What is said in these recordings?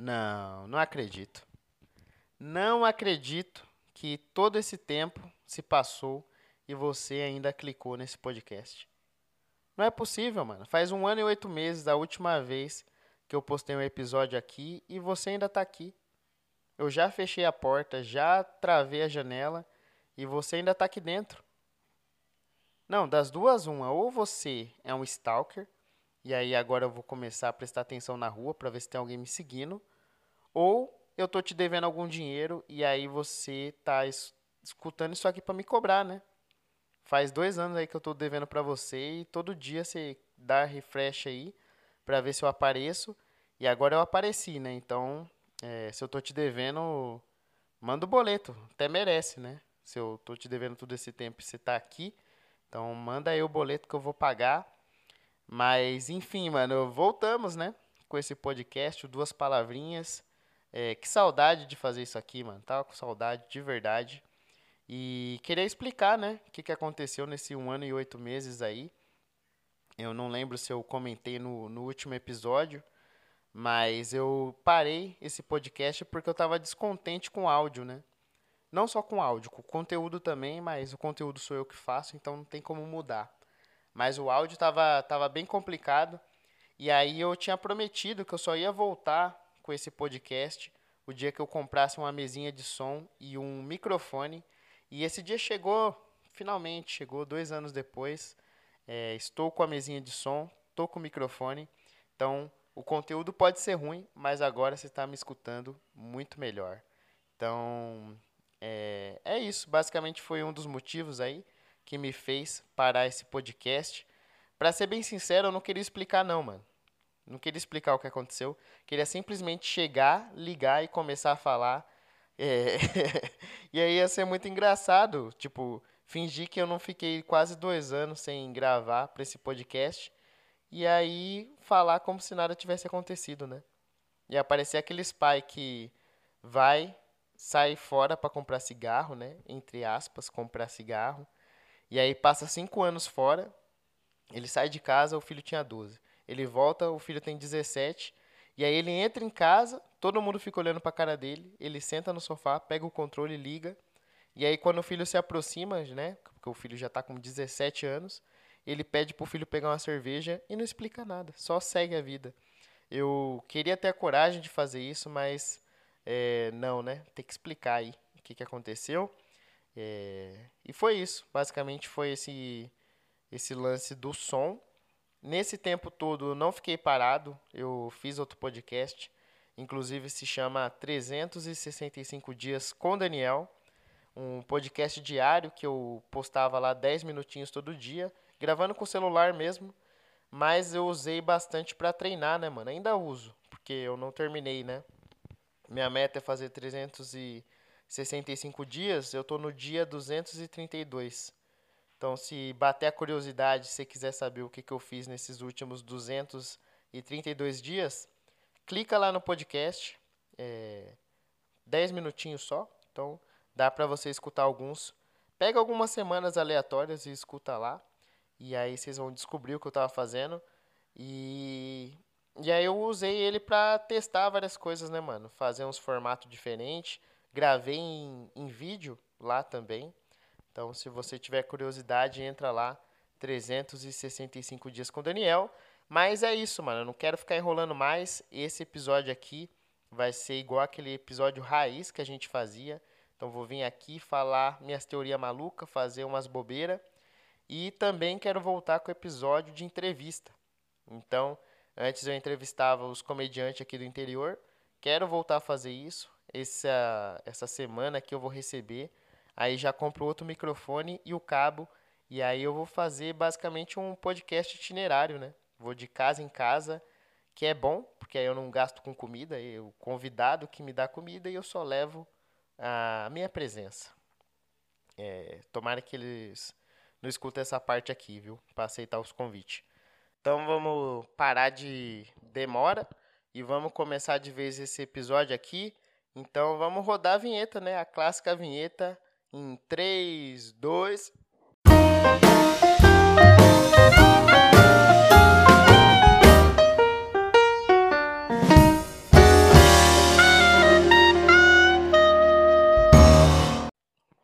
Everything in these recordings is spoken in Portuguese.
Não, não acredito. Não acredito que todo esse tempo se passou e você ainda clicou nesse podcast. Não é possível, mano. Faz um ano e oito meses da última vez que eu postei um episódio aqui e você ainda tá aqui. Eu já fechei a porta, já travei a janela e você ainda tá aqui dentro. Não, das duas, uma. Ou você é um stalker, e aí agora eu vou começar a prestar atenção na rua para ver se tem alguém me seguindo. Ou eu tô te devendo algum dinheiro e aí você tá es escutando isso aqui para me cobrar, né? Faz dois anos aí que eu tô devendo para você e todo dia você dá refresh aí para ver se eu apareço. E agora eu apareci, né? Então, é, se eu tô te devendo, manda o boleto. Até merece, né? Se eu tô te devendo todo esse tempo e você tá aqui. Então, manda aí o boleto que eu vou pagar. Mas, enfim, mano, voltamos, né? Com esse podcast, duas palavrinhas. É, que saudade de fazer isso aqui, mano. Tava com saudade de verdade. E queria explicar, né, o que, que aconteceu nesse um ano e oito meses aí. Eu não lembro se eu comentei no, no último episódio, mas eu parei esse podcast porque eu estava descontente com o áudio, né? Não só com áudio, com o conteúdo também, mas o conteúdo sou eu que faço, então não tem como mudar. Mas o áudio estava tava bem complicado. E aí eu tinha prometido que eu só ia voltar com esse podcast o dia que eu comprasse uma mesinha de som e um microfone. E esse dia chegou, finalmente, chegou dois anos depois. É, estou com a mesinha de som, estou com o microfone. Então, o conteúdo pode ser ruim, mas agora você está me escutando muito melhor. Então, é, é isso. Basicamente foi um dos motivos aí que me fez parar esse podcast. Para ser bem sincero, eu não queria explicar não, mano. Não queria explicar o que aconteceu. Queria simplesmente chegar, ligar e começar a falar. É... e aí ia ser muito engraçado. Tipo, fingir que eu não fiquei quase dois anos sem gravar para esse podcast. E aí falar como se nada tivesse acontecido, né? E aparecer aquele pai que vai, sai fora para comprar cigarro, né? Entre aspas, comprar cigarro. E aí passa cinco anos fora. Ele sai de casa, o filho tinha 12. Ele volta, o filho tem 17. E aí ele entra em casa, todo mundo fica olhando para a cara dele. Ele senta no sofá, pega o controle, liga. E aí quando o filho se aproxima, né, porque o filho já está com 17 anos, ele pede pro filho pegar uma cerveja e não explica nada, só segue a vida. Eu queria ter a coragem de fazer isso, mas é, não, né? Tem que explicar aí o que, que aconteceu. É, e foi isso, basicamente foi esse esse lance do som. Nesse tempo todo, não fiquei parado, eu fiz outro podcast, inclusive se chama 365 Dias com Daniel, um podcast diário que eu postava lá 10 minutinhos todo dia, gravando com o celular mesmo, mas eu usei bastante para treinar, né, mano? Ainda uso, porque eu não terminei, né? Minha meta é fazer 365 dias, eu tô no dia 232. Então, se bater a curiosidade, se você quiser saber o que, que eu fiz nesses últimos 232 dias, clica lá no podcast, é, 10 minutinhos só. Então, dá para você escutar alguns. Pega algumas semanas aleatórias e escuta lá. E aí vocês vão descobrir o que eu estava fazendo. E, e aí eu usei ele para testar várias coisas, né, mano? Fazer uns formatos diferentes. Gravei em, em vídeo lá também. Então, se você tiver curiosidade, entra lá, 365 dias com Daniel. Mas é isso, mano. Eu não quero ficar enrolando mais. Esse episódio aqui vai ser igual aquele episódio raiz que a gente fazia. Então, vou vir aqui falar minhas teorias malucas, fazer umas bobeiras. E também quero voltar com o episódio de entrevista. Então, antes eu entrevistava os comediantes aqui do interior. Quero voltar a fazer isso. Essa, essa semana que eu vou receber Aí já compro outro microfone e o cabo. E aí eu vou fazer basicamente um podcast itinerário, né? Vou de casa em casa, que é bom, porque aí eu não gasto com comida, o convidado que me dá comida e eu só levo a minha presença. É, tomara que eles não escutem essa parte aqui, viu? Para aceitar os convites. Então vamos parar de demora e vamos começar de vez esse episódio aqui. Então vamos rodar a vinheta, né? A clássica vinheta em 3, 2.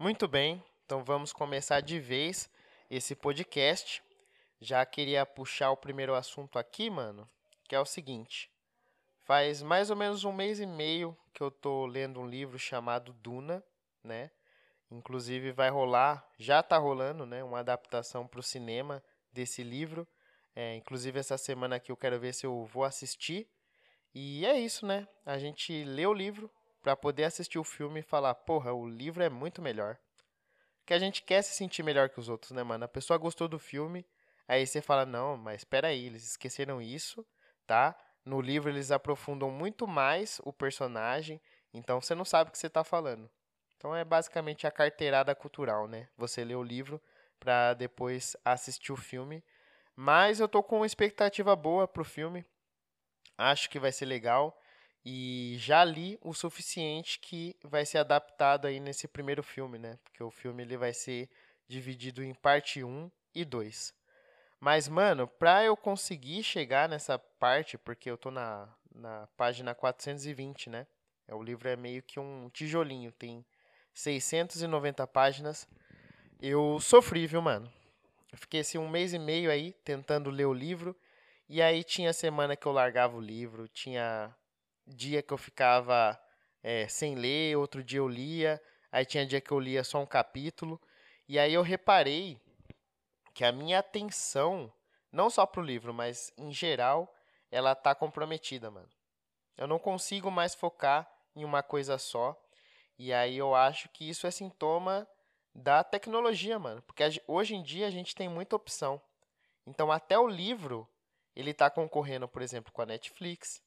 Muito bem, então vamos começar de vez esse podcast. Já queria puxar o primeiro assunto aqui, mano, que é o seguinte. Faz mais ou menos um mês e meio que eu tô lendo um livro chamado Duna, né? Inclusive vai rolar, já tá rolando, né? Uma adaptação para o cinema desse livro. É, inclusive essa semana aqui eu quero ver se eu vou assistir. E é isso, né? A gente lê o livro para poder assistir o filme e falar, porra, o livro é muito melhor. Que a gente quer se sentir melhor que os outros, né, mano? A pessoa gostou do filme, aí você fala, não, mas espera aí, eles esqueceram isso, tá? No livro eles aprofundam muito mais o personagem, então você não sabe o que você está falando. Então é basicamente a carteirada cultural, né? Você lê o livro para depois assistir o filme. Mas eu tô com uma expectativa boa pro filme. Acho que vai ser legal e já li o suficiente que vai ser adaptado aí nesse primeiro filme, né? Porque o filme ele vai ser dividido em parte 1 e 2. Mas, mano, pra eu conseguir chegar nessa parte, porque eu tô na, na página 420, né? É, o livro é meio que um tijolinho, tem 690 páginas. Eu sofri, viu, mano? Eu fiquei assim um mês e meio aí tentando ler o livro. E aí tinha semana que eu largava o livro, tinha dia que eu ficava é, sem ler, outro dia eu lia, aí tinha dia que eu lia só um capítulo. E aí eu reparei que a minha atenção, não só pro livro, mas em geral, ela tá comprometida, mano. Eu não consigo mais focar em uma coisa só. E aí eu acho que isso é sintoma da tecnologia, mano. Porque hoje em dia a gente tem muita opção. Então até o livro, ele está concorrendo, por exemplo, com a Netflix,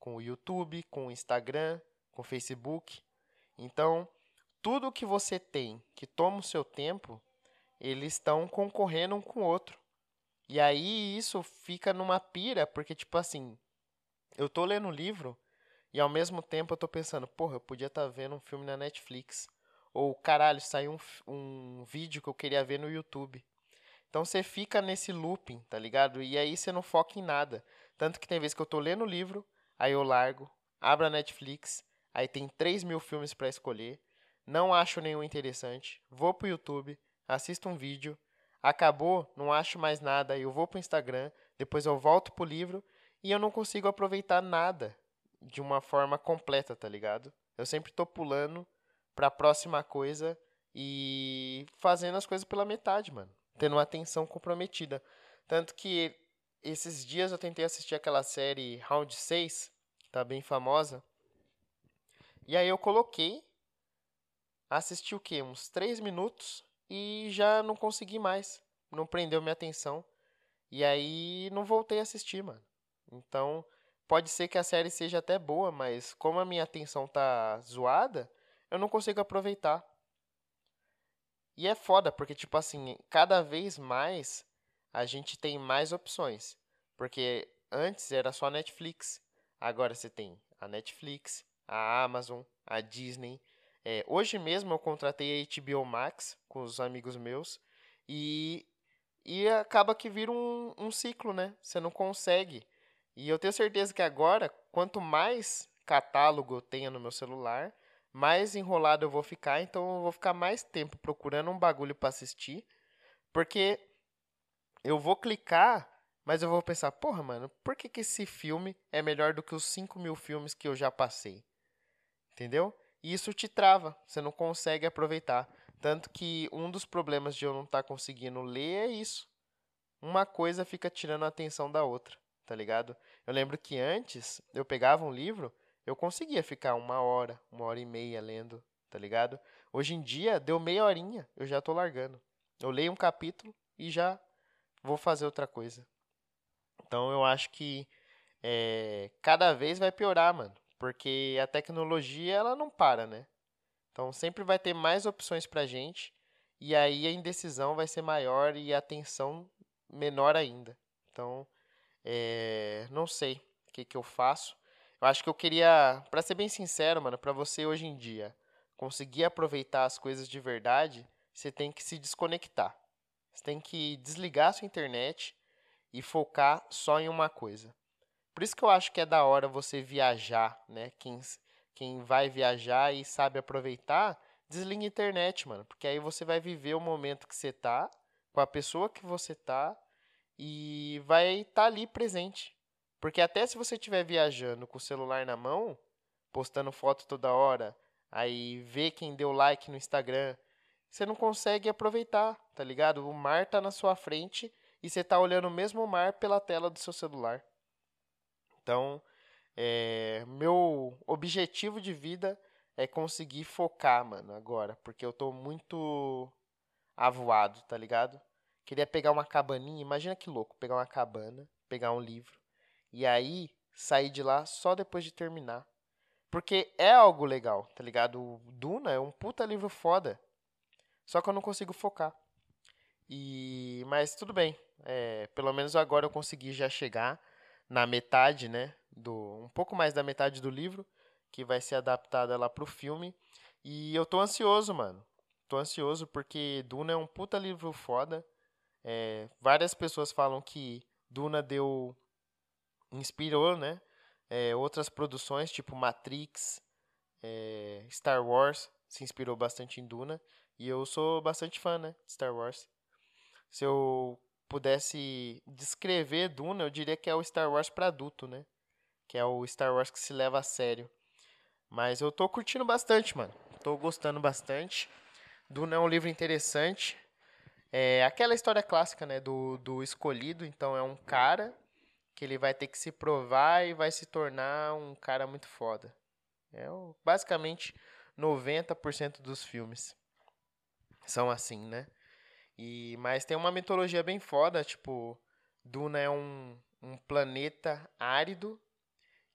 com o YouTube, com o Instagram, com o Facebook. Então, tudo que você tem que toma o seu tempo, eles estão concorrendo um com o outro. E aí isso fica numa pira, porque tipo assim, eu tô lendo um livro e ao mesmo tempo eu tô pensando, porra, eu podia estar tá vendo um filme na Netflix. Ou, caralho, saiu um, um vídeo que eu queria ver no YouTube. Então você fica nesse looping, tá ligado? E aí você não foca em nada. Tanto que tem vezes que eu tô lendo o livro, aí eu largo, abro a Netflix, aí tem 3 mil filmes para escolher, não acho nenhum interessante, vou pro YouTube, assisto um vídeo, acabou, não acho mais nada, eu vou pro Instagram, depois eu volto pro livro e eu não consigo aproveitar nada de uma forma completa, tá ligado? Eu sempre tô pulando pra próxima coisa e fazendo as coisas pela metade, mano. Tendo uma atenção comprometida. Tanto que esses dias eu tentei assistir aquela série Round 6, que tá bem famosa. E aí eu coloquei, assisti o quê? Uns 3 minutos e já não consegui mais. Não prendeu minha atenção. E aí não voltei a assistir, mano. Então, pode ser que a série seja até boa, mas como a minha atenção tá zoada, eu não consigo aproveitar. E é foda, porque, tipo assim, cada vez mais a gente tem mais opções. Porque antes era só Netflix. Agora você tem a Netflix, a Amazon, a Disney. É, hoje mesmo eu contratei a HBO Max com os amigos meus. E, e acaba que vira um, um ciclo, né? Você não consegue. E eu tenho certeza que agora, quanto mais catálogo eu tenha no meu celular, mais enrolado eu vou ficar, então eu vou ficar mais tempo procurando um bagulho para assistir, porque eu vou clicar, mas eu vou pensar, porra, mano, por que, que esse filme é melhor do que os 5 mil filmes que eu já passei? Entendeu? Isso te trava, você não consegue aproveitar. Tanto que um dos problemas de eu não estar tá conseguindo ler é isso. Uma coisa fica tirando a atenção da outra, tá ligado? Eu lembro que antes eu pegava um livro, eu conseguia ficar uma hora, uma hora e meia lendo, tá ligado? Hoje em dia, deu meia horinha, eu já tô largando. Eu leio um capítulo e já vou fazer outra coisa. Então eu acho que é, cada vez vai piorar, mano. Porque a tecnologia, ela não para, né? Então sempre vai ter mais opções pra gente. E aí a indecisão vai ser maior e a atenção menor ainda. Então, é, não sei o que, que eu faço. Eu acho que eu queria, para ser bem sincero, mano, para você hoje em dia conseguir aproveitar as coisas de verdade, você tem que se desconectar. Você tem que desligar a sua internet e focar só em uma coisa. Por isso que eu acho que é da hora você viajar, né? Quem, quem vai viajar e sabe aproveitar, desliga a internet, mano. Porque aí você vai viver o momento que você tá, com a pessoa que você tá, e vai estar tá ali presente. Porque até se você estiver viajando com o celular na mão, postando foto toda hora, aí vê quem deu like no Instagram, você não consegue aproveitar, tá ligado? O mar tá na sua frente e você tá olhando o mesmo mar pela tela do seu celular. Então, é, meu objetivo de vida é conseguir focar, mano, agora, porque eu tô muito avoado, tá ligado? Queria pegar uma cabaninha, imagina que louco, pegar uma cabana, pegar um livro e aí sair de lá só depois de terminar. Porque é algo legal, tá ligado? O Duna é um puta livro foda. Só que eu não consigo focar. E mas tudo bem. É, pelo menos agora eu consegui já chegar na metade, né, do um pouco mais da metade do livro que vai ser adaptada lá pro filme. E eu tô ansioso, mano. Tô ansioso porque Duna é um puta livro foda. É, várias pessoas falam que Duna deu inspirou, né, é, outras produções tipo Matrix, é, Star Wars se inspirou bastante em Duna. E eu sou bastante fã, né? De Star Wars. Se eu pudesse descrever Duna, eu diria que é o Star Wars para adulto, né? Que é o Star Wars que se leva a sério. Mas eu tô curtindo bastante, mano. Tô gostando bastante. Duna é um livro interessante. É aquela história clássica, né? Do, do escolhido. Então é um cara que ele vai ter que se provar e vai se tornar um cara muito foda. É o, basicamente 90% dos filmes são assim, né? E, mas tem uma mitologia bem foda, tipo, Duna é um, um planeta árido,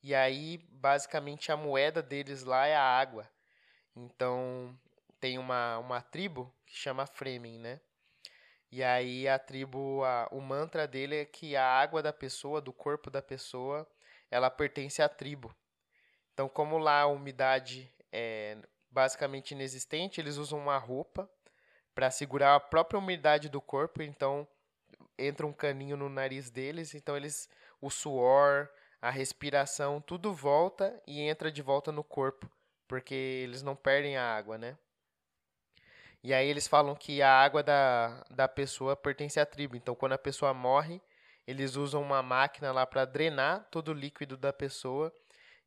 e aí basicamente a moeda deles lá é a água. Então tem uma, uma tribo que chama Fremen, né? E aí a tribo, a, o mantra dele é que a água da pessoa, do corpo da pessoa, ela pertence à tribo. Então, como lá a umidade é basicamente inexistente, eles usam uma roupa para segurar a própria umidade do corpo, então entra um caninho no nariz deles, então eles o suor, a respiração, tudo volta e entra de volta no corpo, porque eles não perdem a água, né? E aí eles falam que a água da, da pessoa pertence à tribo. Então, quando a pessoa morre, eles usam uma máquina lá para drenar todo o líquido da pessoa.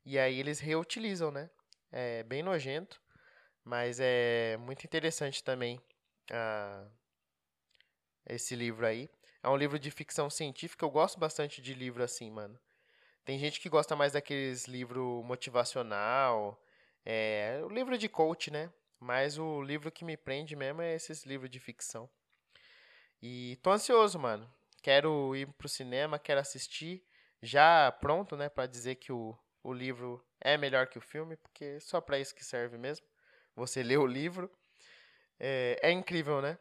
E aí eles reutilizam, né? É bem nojento, mas é muito interessante também uh, esse livro aí. É um livro de ficção científica. Eu gosto bastante de livro assim, mano. Tem gente que gosta mais daqueles livro motivacional, é, o livro de coach, né? Mas o livro que me prende mesmo é esses livros de ficção. E tô ansioso, mano. Quero ir pro cinema, quero assistir. Já pronto, né, para dizer que o, o livro é melhor que o filme, porque só para isso que serve mesmo. Você lê o livro é, é incrível, né?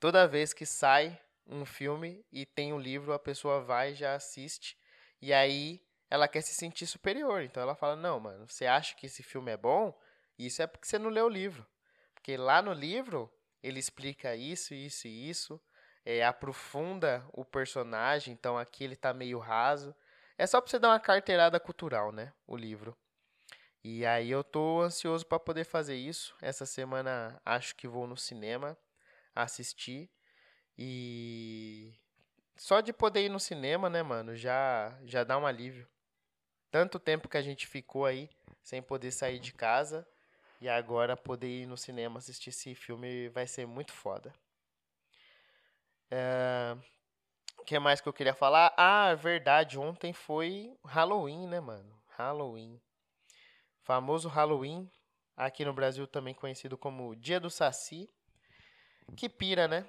Toda vez que sai um filme e tem um livro, a pessoa vai já assiste e aí ela quer se sentir superior. Então ela fala: "Não, mano, você acha que esse filme é bom? Isso é porque você não leu o livro. Porque lá no livro ele explica isso, isso e isso, é, aprofunda o personagem, então aqui ele tá meio raso. É só para você dar uma carteirada cultural, né? O livro. E aí eu tô ansioso para poder fazer isso. Essa semana acho que vou no cinema assistir e só de poder ir no cinema, né, mano, já já dá um alívio. Tanto tempo que a gente ficou aí sem poder sair de casa e agora poder ir no cinema assistir esse filme vai ser muito foda. É... O que mais que eu queria falar? Ah, é verdade, ontem foi Halloween, né, mano? Halloween famoso Halloween, aqui no Brasil também conhecido como Dia do Saci, que pira, né?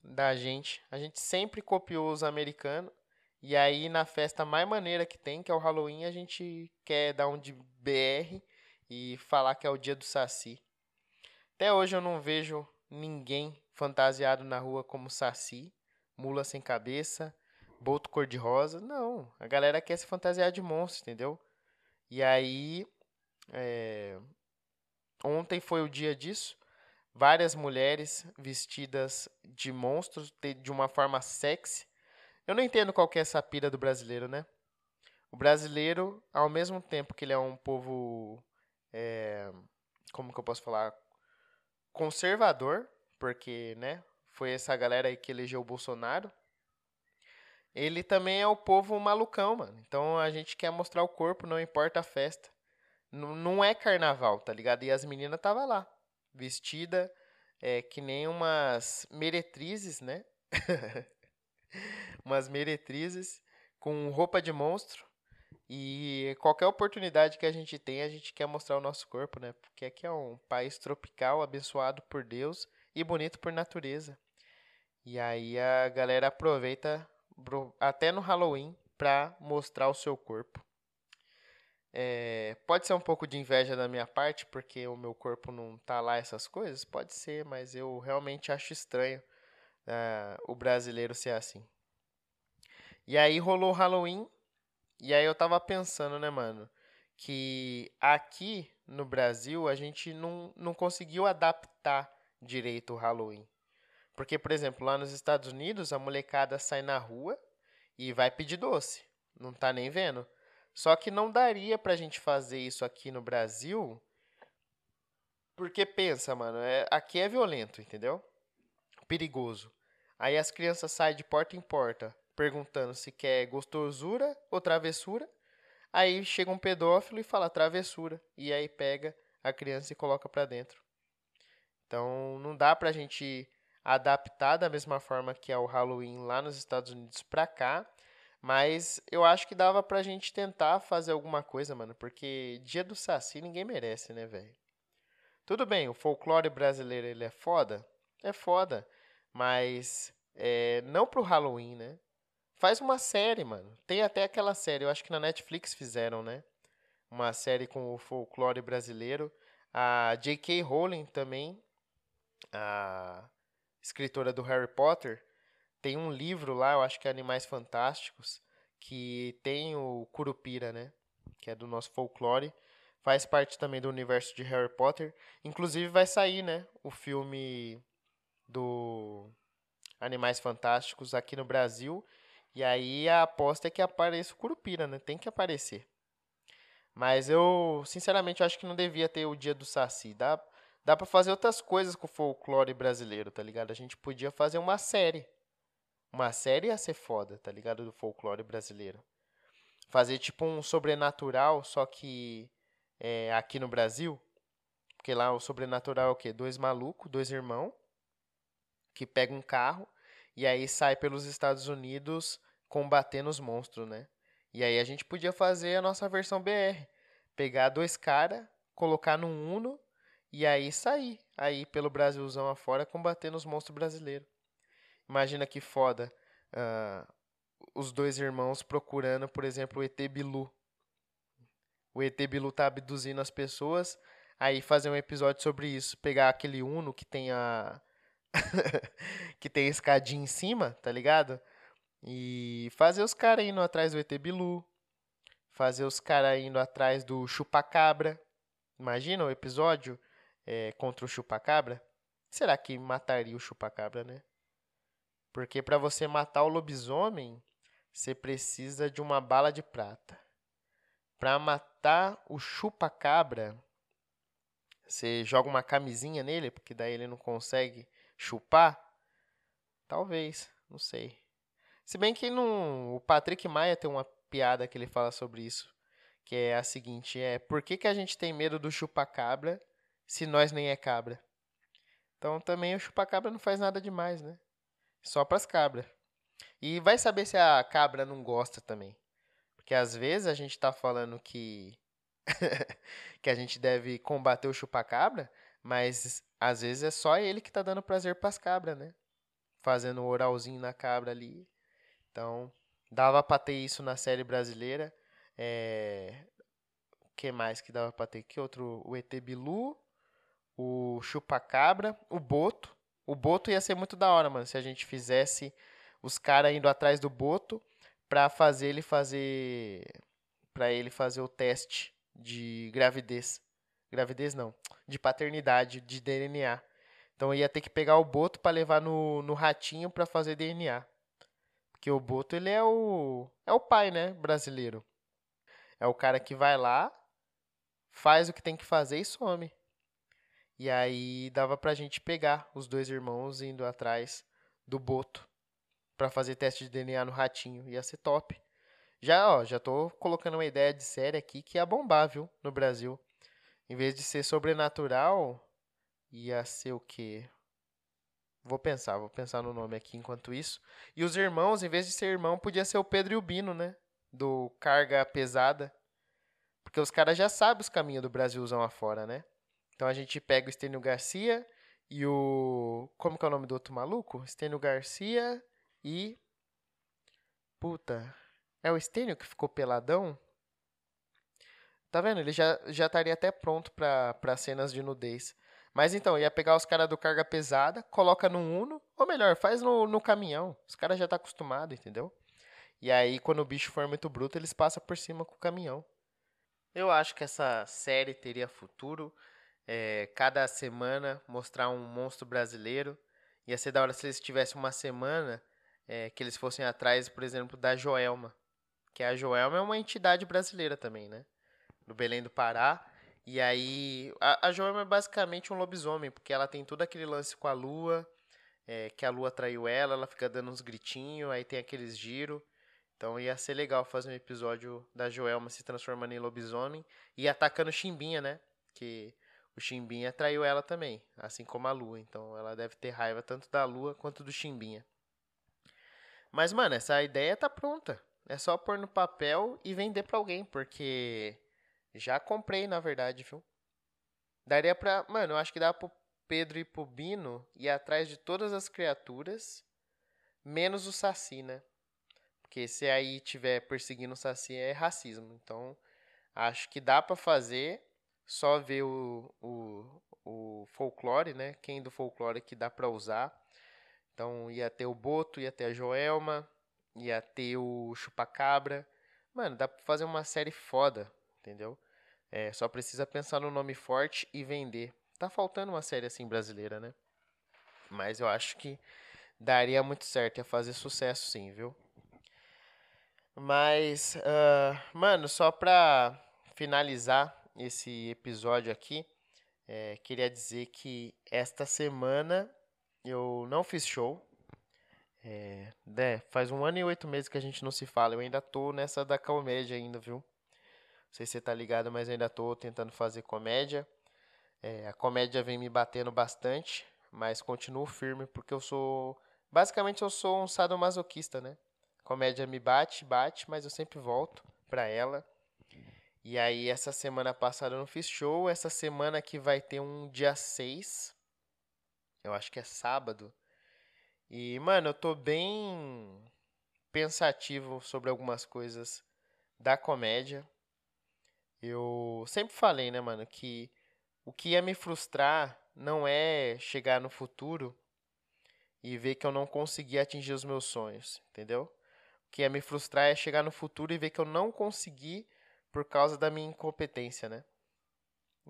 Da gente. A gente sempre copiou os americanos. E aí, na festa mais maneira que tem, que é o Halloween, a gente quer dar um de BR e falar que é o dia do Saci. Até hoje eu não vejo ninguém fantasiado na rua como Saci, mula sem cabeça, boto cor-de-rosa. Não, a galera quer se fantasiar de monstro, entendeu? E aí é... Ontem foi o dia disso. Várias mulheres vestidas de monstros de uma forma sexy. Eu não entendo qual é essa pira do brasileiro, né? O brasileiro, ao mesmo tempo que ele é um povo. É... Como que eu posso falar? conservador, porque, né, foi essa galera aí que elegeu o Bolsonaro. Ele também é o povo malucão, mano. Então a gente quer mostrar o corpo, não importa a festa. Não é carnaval, tá ligado? E as meninas tava lá, vestida é, que nem umas meretrizes, né? umas meretrizes com roupa de monstro. E qualquer oportunidade que a gente tem, a gente quer mostrar o nosso corpo, né? Porque aqui é um país tropical, abençoado por Deus e bonito por natureza. E aí a galera aproveita até no Halloween para mostrar o seu corpo. É, pode ser um pouco de inveja da minha parte, porque o meu corpo não tá lá essas coisas? Pode ser, mas eu realmente acho estranho uh, o brasileiro ser assim. E aí rolou o Halloween, e aí eu tava pensando, né, mano, que aqui no Brasil a gente não, não conseguiu adaptar direito o Halloween. Porque, por exemplo, lá nos Estados Unidos, a molecada sai na rua e vai pedir doce. Não tá nem vendo. Só que não daria pra gente fazer isso aqui no Brasil. Porque pensa, mano, é, aqui é violento, entendeu? Perigoso. Aí as crianças saem de porta em porta perguntando se quer gostosura ou travessura. Aí chega um pedófilo e fala travessura. E aí pega a criança e coloca pra dentro. Então não dá pra gente adaptar da mesma forma que é o Halloween lá nos Estados Unidos pra cá. Mas eu acho que dava pra gente tentar fazer alguma coisa, mano. Porque dia do Saci ninguém merece, né, velho? Tudo bem, o folclore brasileiro ele é foda? É foda. Mas é, não pro Halloween, né? Faz uma série, mano. Tem até aquela série, eu acho que na Netflix fizeram, né? Uma série com o folclore brasileiro. A J.K. Rowling também, a escritora do Harry Potter, tem um livro lá, eu acho que é Animais Fantásticos, que tem o Curupira, né? Que é do nosso folclore. Faz parte também do universo de Harry Potter. Inclusive vai sair, né? O filme do Animais Fantásticos aqui no Brasil. E aí a aposta é que apareça o Curupira, né? Tem que aparecer. Mas eu, sinceramente, acho que não devia ter o dia do Saci. Dá, dá pra fazer outras coisas com o folclore brasileiro, tá ligado? A gente podia fazer uma série. Uma série ia ser foda, tá ligado? Do folclore brasileiro. Fazer tipo um sobrenatural, só que é, aqui no Brasil. Porque lá o sobrenatural é o quê? Dois malucos, dois irmãos, que pegam um carro e aí sai pelos Estados Unidos combatendo os monstros, né? E aí a gente podia fazer a nossa versão BR. Pegar dois caras, colocar num Uno e aí sair. Aí pelo Brasilzão afora combatendo os monstros brasileiros. Imagina que foda. Uh, os dois irmãos procurando, por exemplo, o ET Bilu. O ET Bilu tá abduzindo as pessoas. Aí fazer um episódio sobre isso. Pegar aquele Uno que tem a que tem escadinha em cima, tá ligado? E fazer os caras indo atrás do ET Bilu. Fazer os caras indo atrás do chupacabra. Imagina o episódio é, contra o chupacabra. Será que mataria o chupacabra, né? Porque para você matar o lobisomem, você precisa de uma bala de prata. Para matar o chupacabra, você joga uma camisinha nele, porque daí ele não consegue Chupar? Talvez, não sei. Se bem que não, o Patrick Maia tem uma piada que ele fala sobre isso, que é a seguinte, é por que, que a gente tem medo do chupacabra se nós nem é cabra? Então também o chupacabra não faz nada demais, né? Só pras cabras. E vai saber se a cabra não gosta também. Porque às vezes a gente tá falando que que a gente deve combater o chupacabra, mas às vezes é só ele que tá dando prazer pras cabras, né? Fazendo um oralzinho na cabra ali. Então, dava pra ter isso na série brasileira. É... O que mais que dava pra ter? Que outro? O ET Bilu, o Chupacabra, o Boto. O Boto ia ser muito da hora, mano, se a gente fizesse os caras indo atrás do Boto pra fazer ele fazer. para ele fazer o teste de gravidez. Gravidez não. De paternidade, de DNA. Então ia ter que pegar o Boto para levar no, no ratinho para fazer DNA. Porque o Boto, ele é o é o pai, né, brasileiro. É o cara que vai lá, faz o que tem que fazer e some. E aí dava pra gente pegar os dois irmãos indo atrás do Boto para fazer teste de DNA no ratinho. Ia ser top. Já, ó, já tô colocando uma ideia de série aqui que ia bombar, viu, no Brasil. Em vez de ser sobrenatural, ia ser o quê? Vou pensar, vou pensar no nome aqui enquanto isso. E os irmãos, em vez de ser irmão, podia ser o Pedro e o Bino, né? Do Carga Pesada. Porque os caras já sabem os caminhos do Brasilzão afora, né? Então a gente pega o Estênio Garcia e o. Como que é o nome do outro maluco? Estênio Garcia e. Puta. É o Estênio que ficou peladão? Tá vendo? Ele já, já estaria até pronto para cenas de nudez. Mas então, ia pegar os caras do carga pesada, coloca no Uno, ou melhor, faz no, no caminhão. Os caras já tá acostumado, entendeu? E aí, quando o bicho for muito bruto, eles passam por cima com o caminhão. Eu acho que essa série teria futuro. É, cada semana mostrar um monstro brasileiro. Ia ser da hora se eles tivessem uma semana é, que eles fossem atrás, por exemplo, da Joelma. Que a Joelma é uma entidade brasileira também, né? Do Belém do Pará. E aí, a, a Joelma é basicamente um lobisomem, porque ela tem todo aquele lance com a lua, é, que a lua traiu ela, ela fica dando uns gritinhos, aí tem aqueles giros. Então ia ser legal fazer um episódio da Joelma se transformando em lobisomem e atacando Chimbinha, né? Que o Chimbinha traiu ela também, assim como a lua. Então ela deve ter raiva tanto da lua quanto do Chimbinha. Mas, mano, essa ideia tá pronta. É só pôr no papel e vender para alguém, porque já comprei, na verdade, viu? Daria pra. Mano, eu acho que dá pro Pedro e pro Bino ir atrás de todas as criaturas, menos o Saci, né? Porque se aí tiver perseguindo o Saci é racismo. Então, acho que dá para fazer. Só ver o, o, o folclore, né? Quem do folclore que dá para usar. Então, ia ter o Boto, ia ter a Joelma, ia ter o Chupacabra. Mano, dá pra fazer uma série foda entendeu? É, só precisa pensar no nome forte e vender. Tá faltando uma série assim brasileira, né? Mas eu acho que daria muito certo, ia fazer sucesso sim, viu? Mas, uh, mano, só pra finalizar esse episódio aqui, é, queria dizer que esta semana eu não fiz show. É, né, faz um ano e oito meses que a gente não se fala. Eu ainda tô nessa da comédia ainda, viu? Não sei se você tá ligado, mas ainda tô tentando fazer comédia. É, a comédia vem me batendo bastante, mas continuo firme porque eu sou. Basicamente, eu sou um sadomasoquista, né? A comédia me bate, bate, mas eu sempre volto pra ela. E aí, essa semana passada eu não fiz show. Essa semana que vai ter um dia 6. Eu acho que é sábado. E, mano, eu tô bem pensativo sobre algumas coisas da comédia. Eu sempre falei, né, mano, que o que ia me frustrar não é chegar no futuro e ver que eu não consegui atingir os meus sonhos, entendeu? O que ia me frustrar é chegar no futuro e ver que eu não consegui por causa da minha incompetência, né?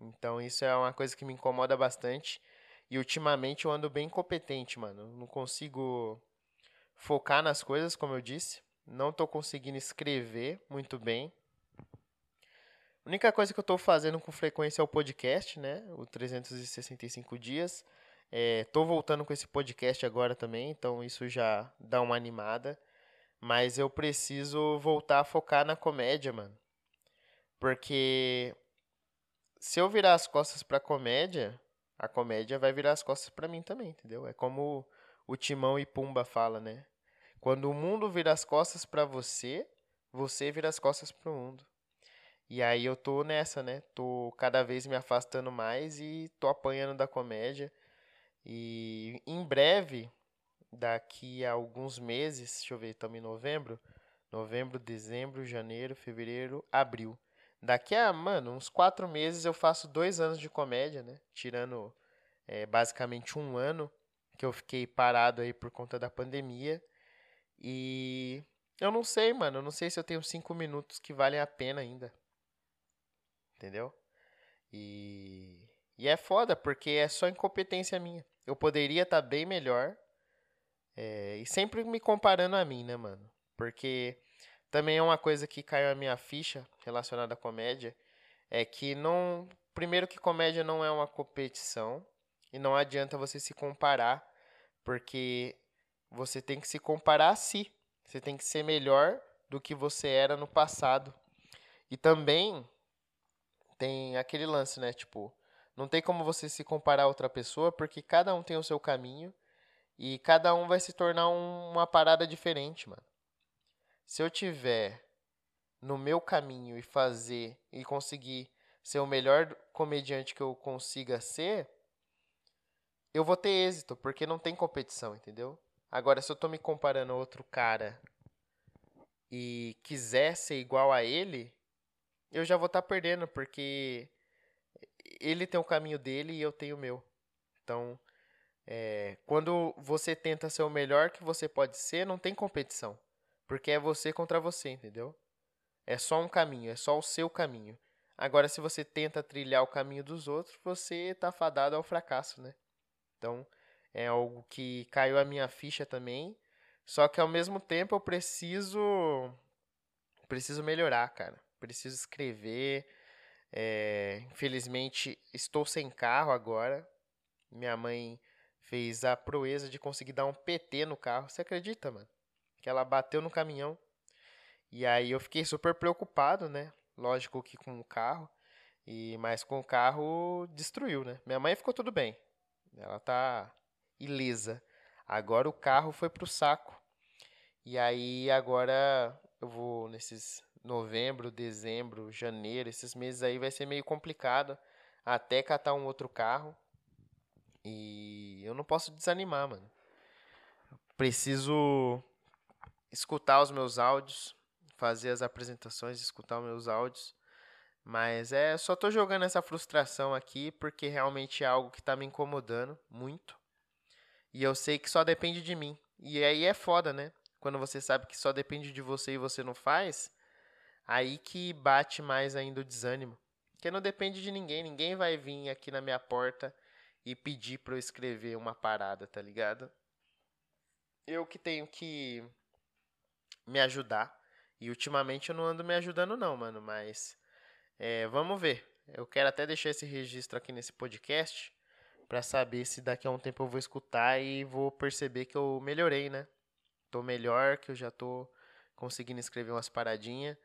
Então isso é uma coisa que me incomoda bastante. E ultimamente eu ando bem incompetente, mano. Não consigo focar nas coisas, como eu disse. Não tô conseguindo escrever muito bem. A única coisa que eu estou fazendo com frequência é o podcast, né? O 365 dias. É, voltando com esse podcast agora também, então isso já dá uma animada. Mas eu preciso voltar a focar na comédia, mano. Porque se eu virar as costas pra comédia, a comédia vai virar as costas para mim também, entendeu? É como o Timão e Pumba fala, né? Quando o mundo vira as costas para você, você vira as costas pro mundo. E aí eu tô nessa, né? Tô cada vez me afastando mais e tô apanhando da comédia. E em breve, daqui a alguns meses, deixa eu ver, estamos em novembro. Novembro, dezembro, janeiro, fevereiro, abril. Daqui a, mano, uns quatro meses eu faço dois anos de comédia, né? Tirando é, basicamente um ano que eu fiquei parado aí por conta da pandemia. E eu não sei, mano. Eu não sei se eu tenho cinco minutos que valem a pena ainda entendeu? E, e é foda, porque é só incompetência minha. Eu poderia estar tá bem melhor. É, e sempre me comparando a mim, né, mano? Porque também é uma coisa que caiu a minha ficha relacionada à comédia. É que não. primeiro que comédia não é uma competição e não adianta você se comparar, porque você tem que se comparar a si. Você tem que ser melhor do que você era no passado. E também tem aquele lance, né? Tipo, não tem como você se comparar a outra pessoa, porque cada um tem o seu caminho e cada um vai se tornar um, uma parada diferente, mano. Se eu tiver no meu caminho e fazer e conseguir ser o melhor comediante que eu consiga ser, eu vou ter êxito, porque não tem competição, entendeu? Agora, se eu tô me comparando a outro cara e quiser ser igual a ele, eu já vou estar tá perdendo, porque ele tem o caminho dele e eu tenho o meu. Então, é, quando você tenta ser o melhor que você pode ser, não tem competição. Porque é você contra você, entendeu? É só um caminho, é só o seu caminho. Agora, se você tenta trilhar o caminho dos outros, você está fadado ao fracasso, né? Então, é algo que caiu a minha ficha também. Só que ao mesmo tempo eu preciso preciso melhorar, cara. Preciso escrever. É, infelizmente estou sem carro agora. Minha mãe fez a proeza de conseguir dar um PT no carro. Você acredita, mano? Que ela bateu no caminhão. E aí eu fiquei super preocupado, né? Lógico que com o carro. E mas com o carro destruiu, né? Minha mãe ficou tudo bem. Ela tá ilesa. Agora o carro foi pro saco. E aí agora eu vou nesses novembro, dezembro, janeiro, esses meses aí vai ser meio complicado até catar um outro carro. E eu não posso desanimar, mano. Preciso escutar os meus áudios, fazer as apresentações, escutar os meus áudios. Mas é, só tô jogando essa frustração aqui porque realmente é algo que tá me incomodando muito. E eu sei que só depende de mim. E aí é foda, né? Quando você sabe que só depende de você e você não faz, aí que bate mais ainda o desânimo. Porque não depende de ninguém, ninguém vai vir aqui na minha porta e pedir para eu escrever uma parada, tá ligado? Eu que tenho que me ajudar e ultimamente eu não ando me ajudando, não, mano. Mas é, vamos ver. Eu quero até deixar esse registro aqui nesse podcast para saber se daqui a um tempo eu vou escutar e vou perceber que eu melhorei, né? Tô melhor, que eu já tô conseguindo escrever umas paradinhas.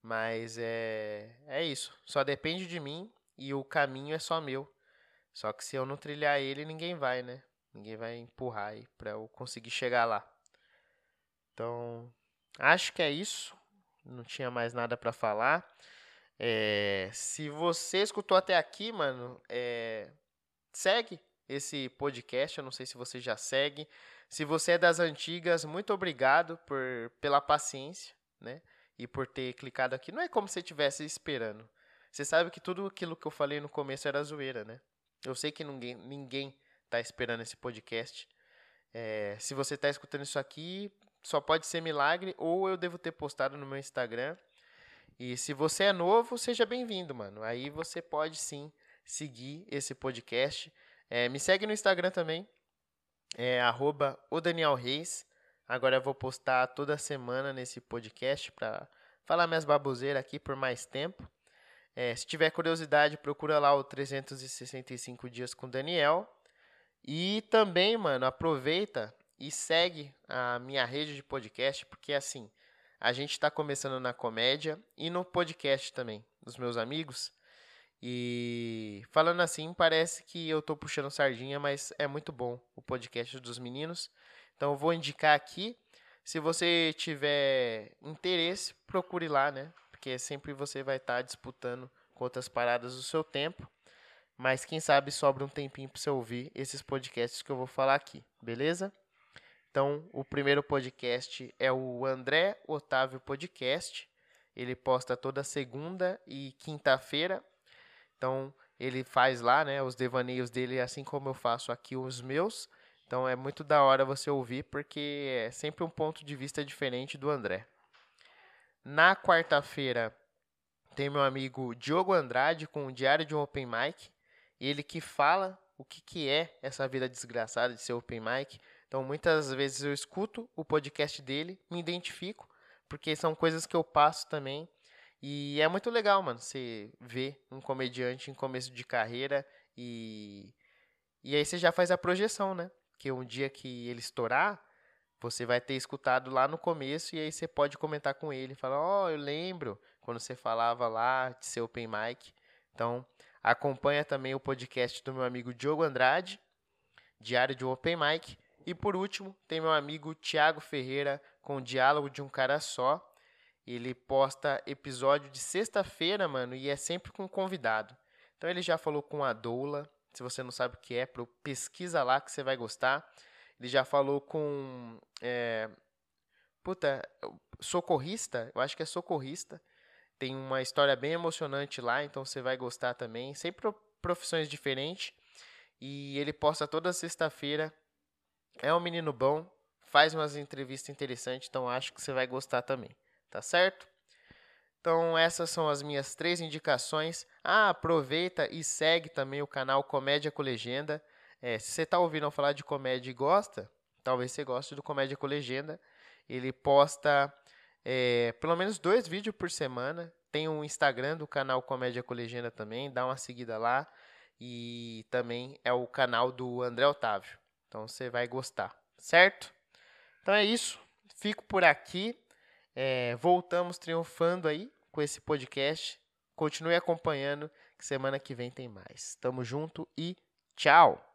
Mas é, é isso. Só depende de mim e o caminho é só meu. Só que se eu não trilhar ele, ninguém vai, né? Ninguém vai empurrar aí pra eu conseguir chegar lá. Então, Acho que é isso. Não tinha mais nada para falar. É, se você escutou até aqui, mano, é, segue esse podcast. Eu não sei se você já segue. Se você é das antigas, muito obrigado por, pela paciência, né? E por ter clicado aqui. Não é como se estivesse esperando. Você sabe que tudo aquilo que eu falei no começo era zoeira, né? Eu sei que ninguém, ninguém tá esperando esse podcast. É, se você está escutando isso aqui, só pode ser milagre ou eu devo ter postado no meu Instagram. E se você é novo, seja bem-vindo, mano. Aí você pode sim seguir esse podcast. É, me segue no Instagram também, é arroba o Daniel Reis. Agora eu vou postar toda semana nesse podcast para falar minhas baboseiras aqui por mais tempo. É, se tiver curiosidade, procura lá o 365 dias com Daniel. E também, mano, aproveita e segue a minha rede de podcast, porque assim, a gente está começando na comédia e no podcast também, dos meus amigos. E falando assim, parece que eu estou puxando sardinha, mas é muito bom o podcast dos meninos. Então eu vou indicar aqui. Se você tiver interesse, procure lá, né? Porque sempre você vai estar tá disputando com outras paradas do seu tempo. Mas quem sabe sobra um tempinho para você ouvir esses podcasts que eu vou falar aqui, beleza? Então, o primeiro podcast é o André Otávio Podcast. Ele posta toda segunda e quinta-feira. Então, ele faz lá, né, os devaneios dele, assim como eu faço aqui os meus. Então, é muito da hora você ouvir, porque é sempre um ponto de vista diferente do André. Na quarta-feira, tem meu amigo Diogo Andrade com o Diário de um Open Mic. Ele que fala o que, que é essa vida desgraçada de ser Open Mic então, muitas vezes eu escuto o podcast dele, me identifico, porque são coisas que eu passo também. E é muito legal, mano, você ver um comediante em começo de carreira e. E aí você já faz a projeção, né? Que um dia que ele estourar, você vai ter escutado lá no começo e aí você pode comentar com ele, falar: "Ó, oh, eu lembro quando você falava lá de seu open mic". Então, acompanha também o podcast do meu amigo Diogo Andrade, Diário de um Open Mic, e por último, tem meu amigo Tiago Ferreira com o Diálogo de um Cara Só. Ele posta episódio de sexta-feira, mano, e é sempre com convidado. Então ele já falou com a Doula. Se você não sabe o que é, pesquisa lá que você vai gostar. Ele já falou com. É, puta, socorrista, eu acho que é socorrista. Tem uma história bem emocionante lá, então você vai gostar também. Sempre profissões diferentes. E ele posta toda sexta-feira. É um menino bom, faz umas entrevistas interessantes, então acho que você vai gostar também. Tá certo? Então, essas são as minhas três indicações. Ah, aproveita e segue também o canal Comédia com Legenda. É, se você está ouvindo falar de comédia e gosta, talvez você goste do Comédia com Legenda. Ele posta é, pelo menos dois vídeos por semana. Tem um Instagram do canal Comédia com Legenda também, dá uma seguida lá. E também é o canal do André Otávio. Então você vai gostar, certo? Então é isso. Fico por aqui. É, voltamos triunfando aí com esse podcast. Continue acompanhando, que semana que vem tem mais. Tamo junto e tchau!